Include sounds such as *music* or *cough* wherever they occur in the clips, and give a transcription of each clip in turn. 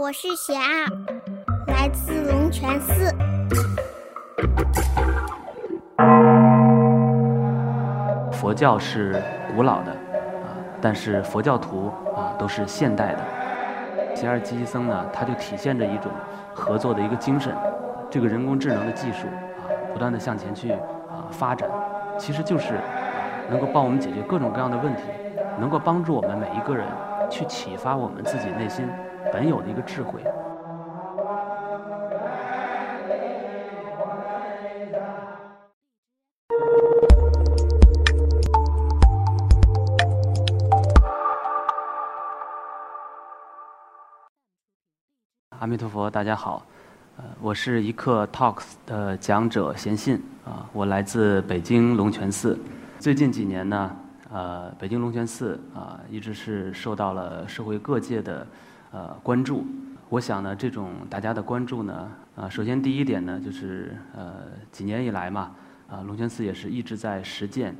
我是贤儿，来自龙泉寺。佛教是古老的啊，但是佛教徒啊都是现代的。贤儿积极僧呢，它就体现着一种合作的一个精神。这个人工智能的技术啊，不断的向前去啊发展，其实就是能够帮我们解决各种各样的问题，能够帮助我们每一个人去启发我们自己内心本有的一个智慧。阿弥陀佛，大家好，呃，我是一刻 Talks 的讲者贤信啊，我来自北京龙泉寺。最近几年呢，呃，北京龙泉寺啊，一直是受到了社会各界的呃关注。我想呢，这种大家的关注呢，啊，首先第一点呢，就是呃，几年以来嘛，啊，龙泉寺也是一直在实践，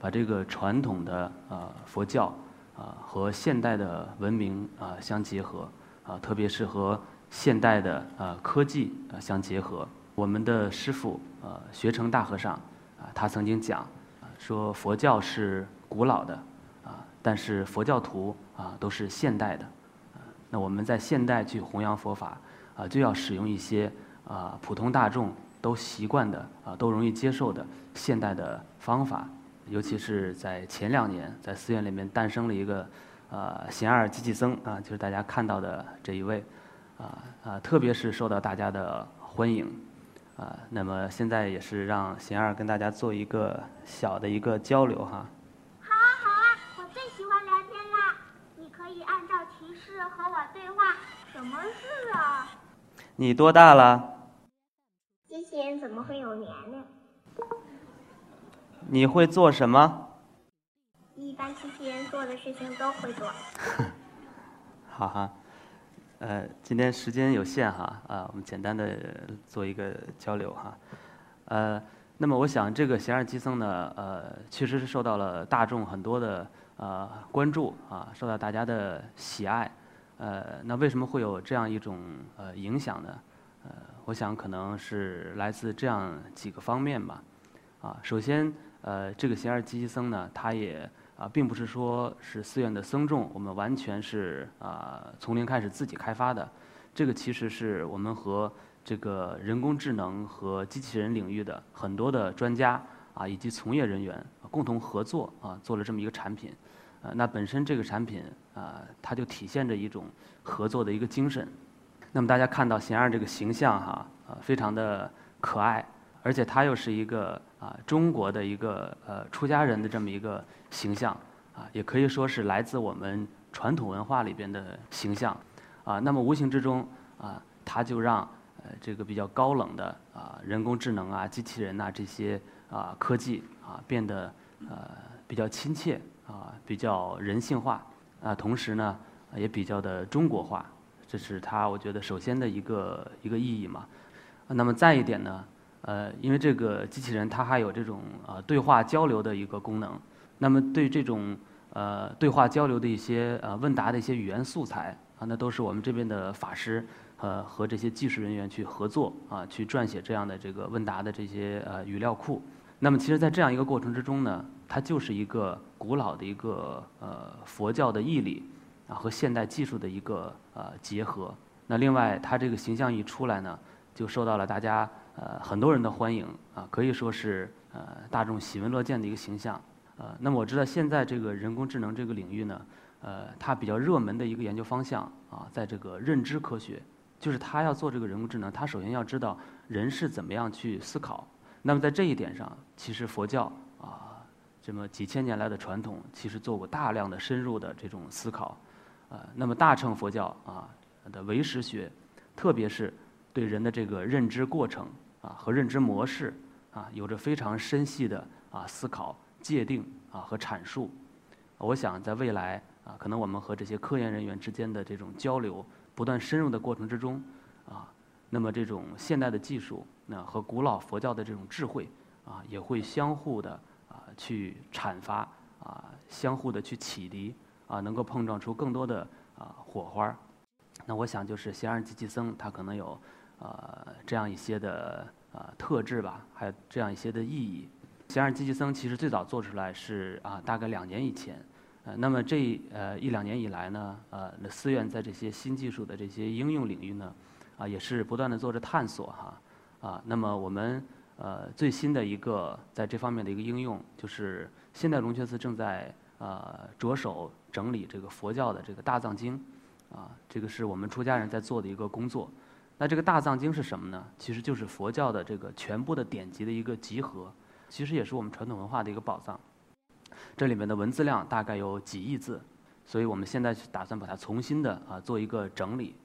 把这个传统的呃佛教啊和现代的文明啊相结合啊，特别是和现代的呃科技呃相结合，我们的师父呃学成大和尚啊，他曾经讲说佛教是古老的啊，但是佛教徒啊都是现代的，那我们在现代去弘扬佛法啊，就要使用一些啊普通大众都习惯的啊都容易接受的现代的方法，尤其是在前两年，在寺院里面诞生了一个呃贤二积济僧啊，就是大家看到的这一位。啊啊，特别是受到大家的欢迎，啊，那么现在也是让贤儿跟大家做一个小的一个交流哈。好啊好啊，我最喜欢聊天啦！你可以按照提示和我对话。什么事啊？你多大了？机器人怎么会有年龄？你会做什么？一般机器人做的事情都会做。*laughs* 好哈。呃，今天时间有限哈，啊，我们简单的做一个交流哈，呃，那么我想这个贤二基僧呢，呃，确实是受到了大众很多的呃关注啊，受到大家的喜爱，呃，那为什么会有这样一种呃影响呢？呃，我想可能是来自这样几个方面吧，啊，首先，呃，这个贤二基僧呢，他也。啊，并不是说是寺院的僧众，我们完全是啊从零开始自己开发的，这个其实是我们和这个人工智能和机器人领域的很多的专家啊以及从业人员共同合作啊做了这么一个产品，呃，那本身这个产品啊它就体现着一种合作的一个精神。那么大家看到贤二这个形象哈呃非常的可爱，而且他又是一个。啊，中国的一个呃出家人的这么一个形象，啊，也可以说是来自我们传统文化里边的形象，啊，那么无形之中啊，他就让呃这个比较高冷的啊人工智能啊、机器人呐这些啊科技啊变得呃比较亲切啊，比较人性化啊，同时呢也比较的中国化，这是他我觉得首先的一个一个意义嘛。那么再一点呢？呃，因为这个机器人它还有这种呃对话交流的一个功能，那么对这种呃对话交流的一些呃问答的一些语言素材啊，那都是我们这边的法师呃和这些技术人员去合作啊，去撰写这样的这个问答的这些呃语料库。那么其实，在这样一个过程之中呢，它就是一个古老的一个呃佛教的义理啊和现代技术的一个呃结合。那另外，它这个形象一出来呢，就受到了大家。呃，很多人的欢迎啊，可以说是呃大众喜闻乐见的一个形象。呃，那么我知道现在这个人工智能这个领域呢，呃，它比较热门的一个研究方向啊，在这个认知科学，就是他要做这个人工智能，他首先要知道人是怎么样去思考。那么在这一点上，其实佛教啊，这么几千年来的传统，其实做过大量的深入的这种思考。呃，那么大乘佛教啊的唯识学，特别是对人的这个认知过程。啊，和认知模式啊，有着非常深细的啊思考、界定啊和阐述。我想在未来啊，可能我们和这些科研人员之间的这种交流不断深入的过程之中，那么这种现代的技术那和古老佛教的这种智慧啊，也会相互的啊去阐发啊，相互的去启迪啊，能够碰撞出更多的啊火花。那我想就是贤二积极僧，他可能有呃这样一些的呃特质吧，还有这样一些的意义。贤二积极僧其实最早做出来是啊大概两年以前，呃那么这呃一两年以来呢，呃那寺院在这些新技术的这些应用领域呢，啊也是不断的做着探索哈，啊那么我们呃最新的一个在这方面的一个应用，就是现代龙泉寺正在呃着手整理这个佛教的这个大藏经。啊，这个是我们出家人在做的一个工作。那这个大藏经是什么呢？其实就是佛教的这个全部的典籍的一个集合，其实也是我们传统文化的一个宝藏。这里面的文字量大概有几亿字，所以我们现在打算把它重新的啊做一个整理。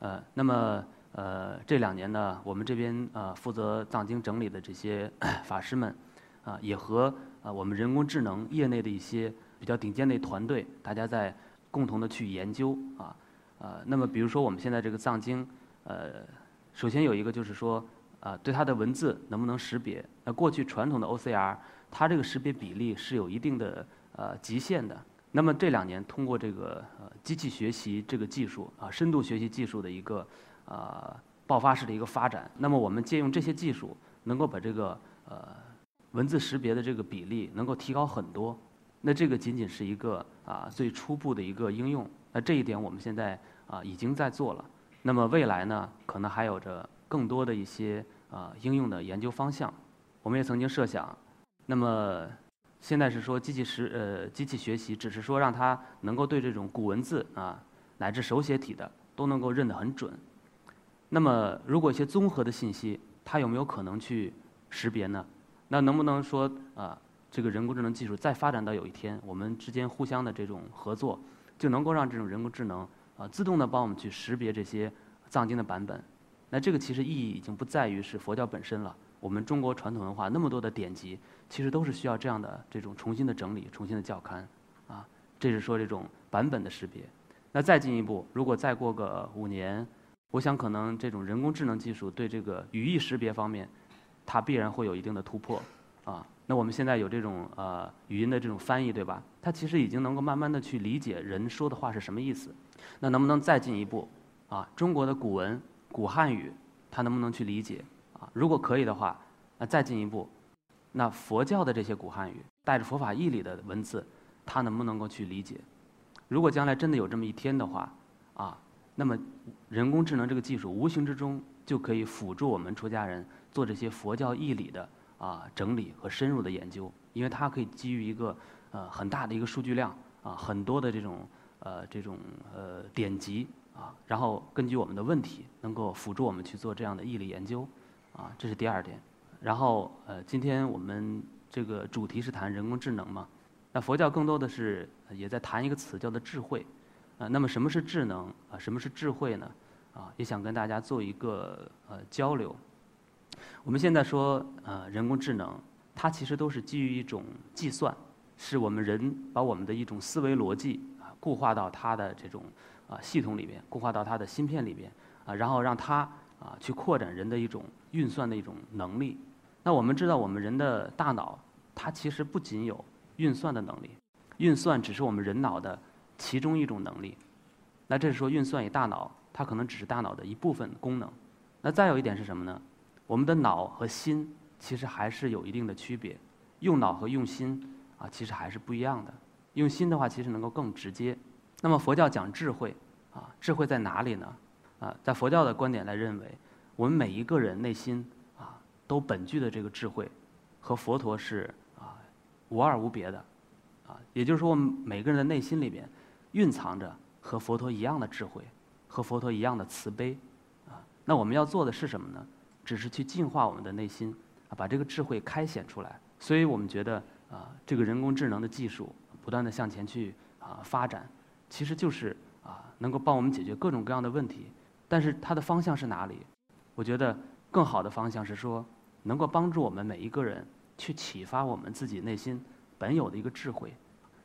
呃，那么呃这两年呢，我们这边呃负责藏经整理的这些 *coughs* 法师们，啊也和啊我们人工智能业内的一些比较顶尖的团队，大家在共同的去研究啊。呃，那么比如说我们现在这个藏经，呃，首先有一个就是说，啊，对它的文字能不能识别？那过去传统的 OCR，它这个识别比例是有一定的呃极限的。那么这两年通过这个呃机器学习这个技术啊，深度学习技术的一个呃爆发式的一个发展，那么我们借用这些技术，能够把这个呃文字识别的这个比例能够提高很多。那这个仅仅是一个啊最初步的一个应用。那这一点我们现在啊已经在做了，那么未来呢，可能还有着更多的一些啊应用的研究方向。我们也曾经设想，那么现在是说机器识呃机器学习，只是说让它能够对这种古文字啊乃至手写体的都能够认得很准。那么如果一些综合的信息，它有没有可能去识别呢？那能不能说啊这个人工智能技术再发展到有一天，我们之间互相的这种合作？就能够让这种人工智能啊自动的帮我们去识别这些藏经的版本。那这个其实意义已经不在于是佛教本身了。我们中国传统文化那么多的典籍，其实都是需要这样的这种重新的整理、重新的校勘啊。这是说这种版本的识别。那再进一步，如果再过个五年，我想可能这种人工智能技术对这个语义识别方面，它必然会有一定的突破啊。那我们现在有这种呃语音的这种翻译，对吧？它其实已经能够慢慢的去理解人说的话是什么意思。那能不能再进一步啊？中国的古文、古汉语，它能不能去理解啊？如果可以的话，那再进一步，那佛教的这些古汉语带着佛法义理的文字，它能不能够去理解？如果将来真的有这么一天的话，啊，那么人工智能这个技术无形之中就可以辅助我们出家人做这些佛教义理的。啊，整理和深入的研究，因为它可以基于一个呃很大的一个数据量啊，很多的这种呃这种呃典籍啊，然后根据我们的问题，能够辅助我们去做这样的义理研究，啊，这是第二点。然后呃，今天我们这个主题是谈人工智能嘛，那佛教更多的是也在谈一个词叫做智慧，啊，那么什么是智能啊？什么是智慧呢？啊，也想跟大家做一个呃交流。我们现在说，呃，人工智能，它其实都是基于一种计算，是我们人把我们的一种思维逻辑啊固化到它的这种啊系统里面，固化到它的芯片里边啊，然后让它啊去扩展人的一种运算的一种能力。那我们知道，我们人的大脑，它其实不仅有运算的能力，运算只是我们人脑的其中一种能力。那这是说，运算与大脑，它可能只是大脑的一部分功能。那再有一点是什么呢？我们的脑和心其实还是有一定的区别，用脑和用心啊，其实还是不一样的。用心的话，其实能够更直接。那么佛教讲智慧啊，智慧在哪里呢？啊，在佛教的观点来认为，我们每一个人内心啊，都本具的这个智慧，和佛陀是啊无二无别的，啊，也就是说，我们每个人的内心里边蕴藏着和佛陀一样的智慧，和佛陀一样的慈悲，啊，那我们要做的是什么呢？只是去净化我们的内心，啊，把这个智慧开显出来。所以我们觉得啊，这个人工智能的技术不断的向前去啊发展，其实就是啊能够帮我们解决各种各样的问题。但是它的方向是哪里？我觉得更好的方向是说，能够帮助我们每一个人去启发我们自己内心本有的一个智慧。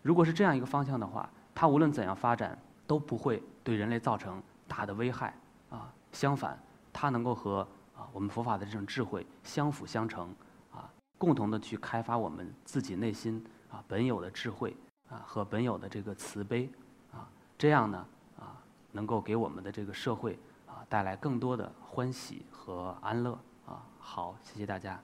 如果是这样一个方向的话，它无论怎样发展，都不会对人类造成大的危害啊。相反，它能够和啊我们佛法的这种智慧相辅相成啊，共同的去开发我们自己内心啊，本有的智慧啊，和本有的这个慈悲啊，这样呢啊，能够给我们的这个社会啊带来更多的欢喜和安乐啊。好，谢谢大家。